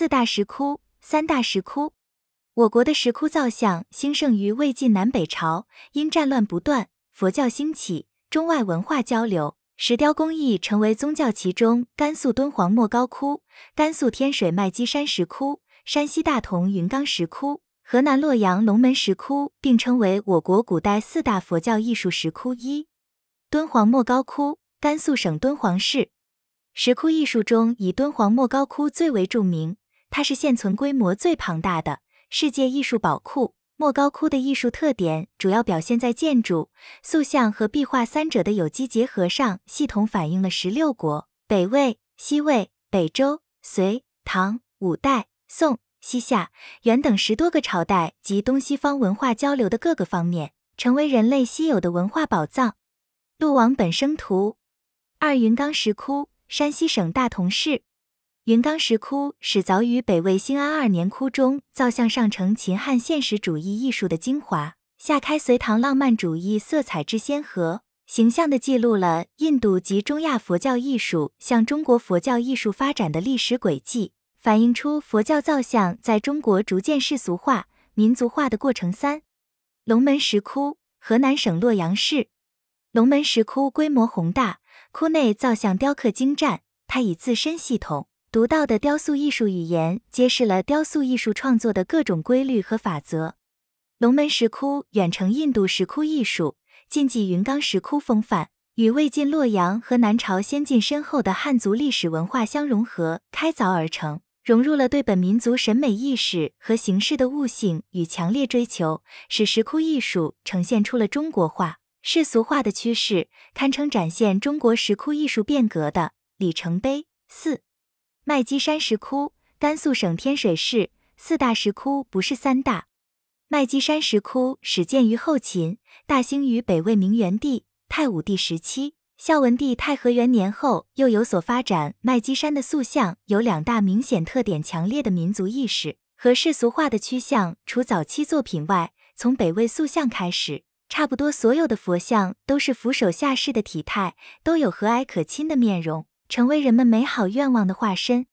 四大石窟、三大石窟。我国的石窟造像兴盛于魏晋南北朝，因战乱不断，佛教兴起，中外文化交流，石雕工艺成为宗教。其中，甘肃敦煌莫高窟、甘肃天水麦积山石窟、山西大同云冈石窟、河南洛阳龙门石窟并称为我国古代四大佛教艺术石窟。一、敦煌莫高窟，甘肃省敦煌市。石窟艺术中，以敦煌莫高窟最为著名，它是现存规模最庞大的。世界艺术宝库莫高窟的艺术特点主要表现在建筑、塑像和壁画三者的有机结合上，系统反映了十六国北魏、西魏、北周、隋、唐、五代、宋、西夏、元等十多个朝代及东西方文化交流的各个方面，成为人类稀有的文化宝藏。路王本生图二云冈石窟，山西省大同市。云冈石窟始凿于北魏兴安二年，窟中造像上承秦汉现实主义艺术的精华，下开隋唐浪漫主义色彩之先河，形象地记录了印度及中亚佛教艺术向中国佛教艺术发展的历史轨迹，反映出佛教造像在中国逐渐世俗化、民族化的过程。三、龙门石窟，河南省洛阳市。龙门石窟规模宏大，窟内造像雕刻精湛，它以自身系统。独到的雕塑艺术语言揭示了雕塑艺术创作的各种规律和法则。龙门石窟远承印度石窟艺术，晋继云冈石窟风范，与魏晋洛阳和南朝先进深厚的汉族历史文化相融合，开凿而成，融入了对本民族审美意识和形式的悟性与强烈追求，使石窟艺术呈现出了中国化、世俗化的趋势，堪称展现中国石窟艺术变革的里程碑。四。麦积山石窟，甘肃省天水市。四大石窟不是三大。麦积山石窟始建于后秦，大兴于北魏明元帝、太武帝时期。孝文帝太和元年后又有所发展。麦积山的塑像有两大明显特点：强烈的民族意识和世俗化的趋向。除早期作品外，从北魏塑像开始，差不多所有的佛像都是俯首下视的体态，都有和蔼可亲的面容。成为人们美好愿望的化身。